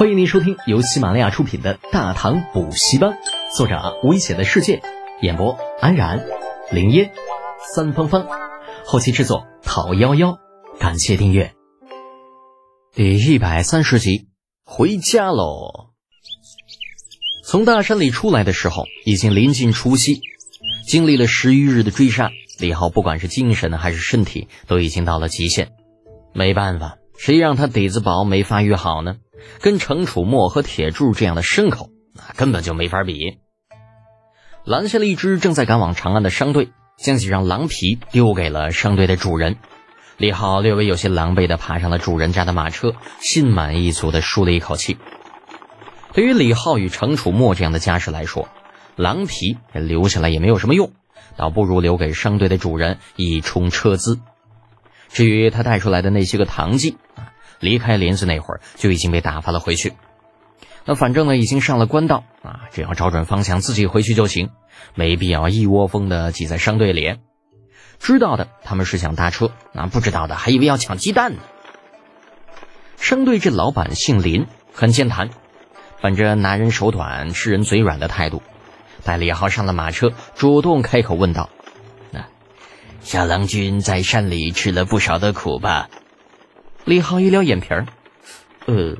欢迎您收听由喜马拉雅出品的《大唐补习班》，作者危险的世界，演播安然、林烟、三芳芳，后期制作讨幺幺，感谢订阅。第一百三十集，回家喽。从大山里出来的时候，已经临近除夕，经历了十余日的追杀，李浩不管是精神还是身体，都已经到了极限。没办法，谁让他底子薄，没发育好呢？跟程楚墨和铁柱这样的牲口，那根本就没法比。拦下了一支正在赶往长安的商队，将几张狼皮丢给了商队的主人。李浩略微有些狼狈地爬上了主人家的马车，心满意足地舒了一口气。对于李浩与程楚墨这样的家世来说，狼皮留下来也没有什么用，倒不如留给商队的主人以充车资。至于他带出来的那些个唐妓啊。离开林子那会儿就已经被打发了回去，那反正呢已经上了官道啊，只要找准方向自己回去就行，没必要一窝蜂的挤在商队里。知道的他们是想搭车，那不知道的还以为要抢鸡蛋呢。商队这老板姓林，很健谈，本着拿人手短、吃人嘴软的态度，带李浩上了马车，主动开口问道：“那小郎君在山里吃了不少的苦吧？”李浩一撩眼皮儿，呃，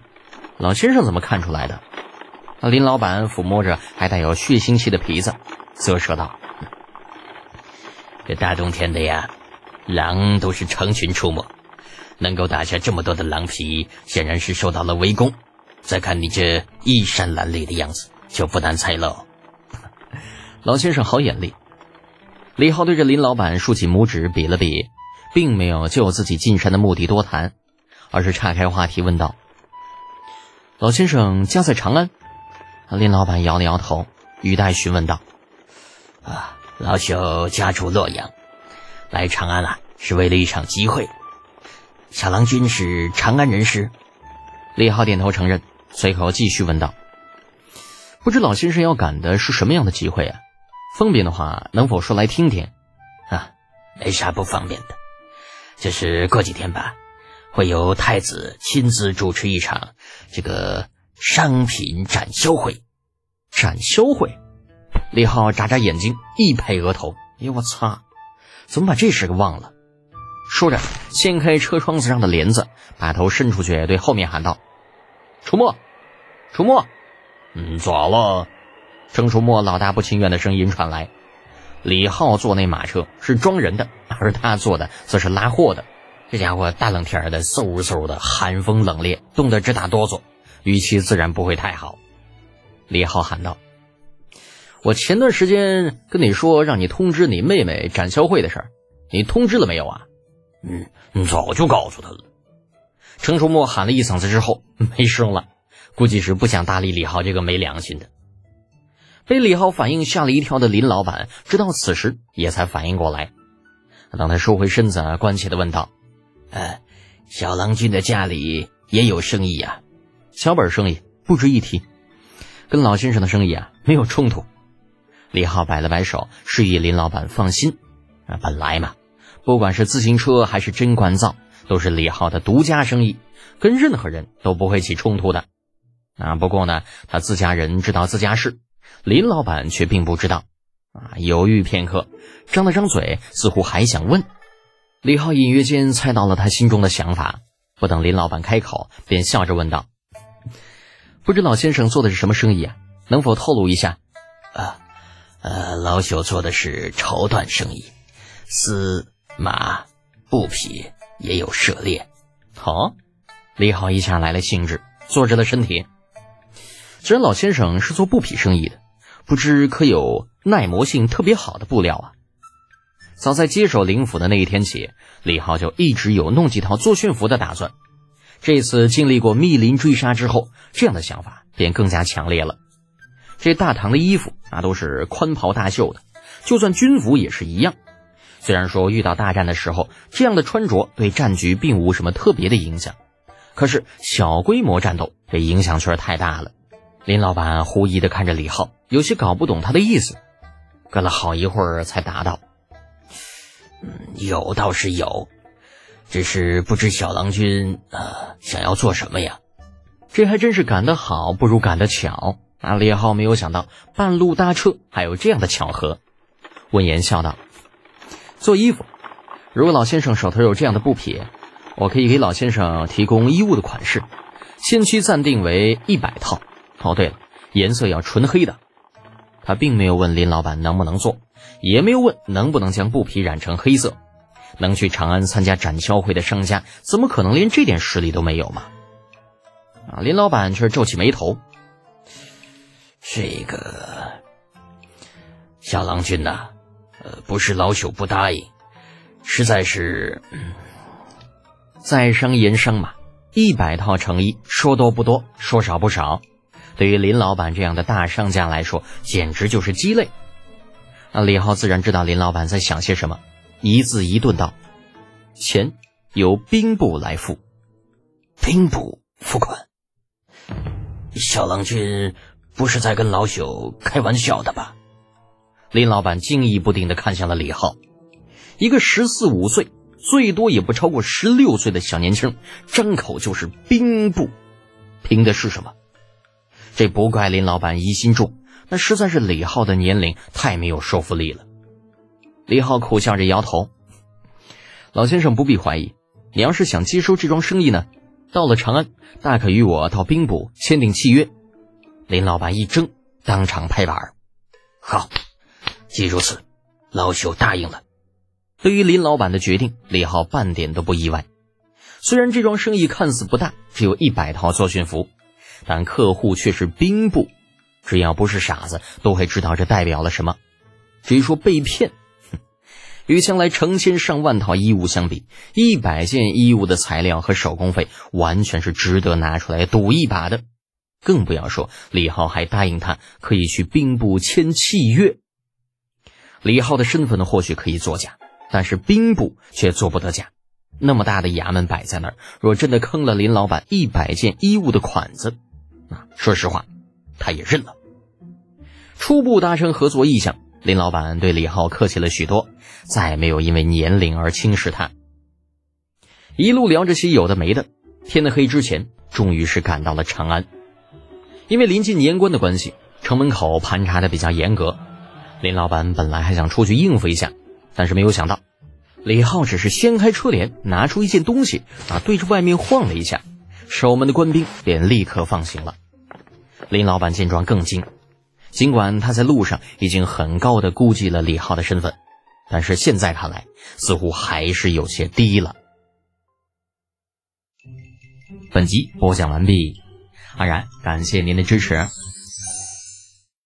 老先生怎么看出来的？林老板抚摸着还带有血腥气的皮子，啧舌道：“这大冬天的呀，狼都是成群出没，能够打下这么多的狼皮，显然是受到了围攻。再看你这衣衫褴褛的样子，就不难猜喽。老先生好眼力。李浩对着林老板竖起拇指比了比，并没有就自己进山的目的多谈。而是岔开话题问道：“老先生家在长安？”林老板摇了摇头，语带询问道：“啊，老朽家住洛阳，来长安了，是为了一场机会。小郎君是长安人士？”李浩点头承认，随口继续问道：“不知老先生要赶的是什么样的机会啊？方便的话，能否说来听听？”啊，没啥不方便的，就是过几天吧。会由太子亲自主持一场这个商品展销会，展销会。李浩眨眨眼睛，一拍额头：“哎呦我操，怎么把这事给忘了？”说着，掀开车窗子上的帘子，把头伸出去，对后面喊道：“楚墨，楚墨，嗯，咋了？”郑楚墨老大不情愿的声音传来。李浩坐那马车是装人的，而他坐的则是拉货的。这家伙大冷天的，嗖嗖的寒风冷冽，冻得直打哆嗦，语气自然不会太好。李浩喊道：“我前段时间跟你说，让你通知你妹妹展销会的事儿，你通知了没有啊？”“嗯，早就告诉他了。”程书墨喊了一嗓子之后 没声了，估计是不想搭理李浩这个没良心的。被李浩反应吓了一跳的林老板，直到此时也才反应过来，当他收回身子，关切的问道。呃，小郎君的家里也有生意呀，小本生意不值一提，跟老先生的生意啊没有冲突。李浩摆了摆手，示意林老板放心。啊，本来嘛，不管是自行车还是针管皂，都是李浩的独家生意，跟任何人都不会起冲突的。啊，不过呢，他自家人知道自家事，林老板却并不知道。啊，犹豫片刻，张了张嘴，似乎还想问。李浩隐约间猜到了他心中的想法，不等林老板开口，便笑着问道：“不知老先生做的是什么生意啊？能否透露一下？”“啊，呃，老朽做的是绸缎生意，丝、麻、布匹也有涉猎。”“好。”李浩一下来了兴致，坐直了身体。虽然老先生是做布匹生意的，不知可有耐磨性特别好的布料啊？早在接手灵府的那一天起，李浩就一直有弄几套作训服的打算。这次经历过密林追杀之后，这样的想法便更加强烈了。这大唐的衣服那都是宽袍大袖的，就算军服也是一样。虽然说遇到大战的时候，这样的穿着对战局并无什么特别的影响，可是小规模战斗这影响却是太大了。林老板狐疑的看着李浩，有些搞不懂他的意思，隔了好一会儿才答道。嗯，有倒是有，只是不知小郎君呃想要做什么呀？这还真是赶得好不如赶得巧啊！李浩没有想到半路搭车还有这样的巧合。闻言笑道：“做衣服，如果老先生手头有这样的布匹，我可以给老先生提供衣物的款式，先期暂定为一百套。哦，对了，颜色要纯黑的。”他并没有问林老板能不能做，也没有问能不能将布匹染成黑色。能去长安参加展销会的商家，怎么可能连这点实力都没有嘛？啊，林老板却皱起眉头。这个小郎君呐，呃，不是老朽不答应，实在是，嗯在商言商嘛。一百套成衣，说多不多，说少不少。对于林老板这样的大商家来说，简直就是鸡肋。那李浩自然知道林老板在想些什么。一字一顿道：“钱由兵部来付，兵部付款。小郎君不是在跟老朽开玩笑的吧？”林老板惊疑不定的看向了李浩，一个十四五岁，最多也不超过十六岁的小年轻，张口就是兵部，凭的是什么？这不怪林老板疑心重，那实在是李浩的年龄太没有说服力了。李浩苦笑着摇头：“老先生不必怀疑，你要是想接收这桩生意呢，到了长安，大可与我到兵部签订契约。”林老板一怔，当场拍板：“好，既如此，老朽答应了。”对于林老板的决定，李浩半点都不意外。虽然这桩生意看似不大，只有一百套作训服，但客户却是兵部，只要不是傻子，都会知道这代表了什么。至于说被骗，与将来成千上万套衣物相比，一百件衣物的材料和手工费完全是值得拿出来赌一把的。更不要说李浩还答应他可以去兵部签契约。李浩的身份呢，或许可以作假，但是兵部却做不得假。那么大的衙门摆在那儿，若真的坑了林老板一百件衣物的款子，那说实话，他也认了。初步达成合作意向。林老板对李浩客气了许多，再没有因为年龄而轻视他。一路聊着些有的没的，天的黑之前，终于是赶到了长安。因为临近年关的关系，城门口盘查的比较严格。林老板本来还想出去应付一下，但是没有想到，李浩只是掀开车帘，拿出一件东西，啊，对着外面晃了一下，守门的官兵便立刻放行了。林老板见状更惊。尽管他在路上已经很高的估计了李浩的身份，但是现在看来似乎还是有些低了。本集播讲完毕，安然感谢您的支持。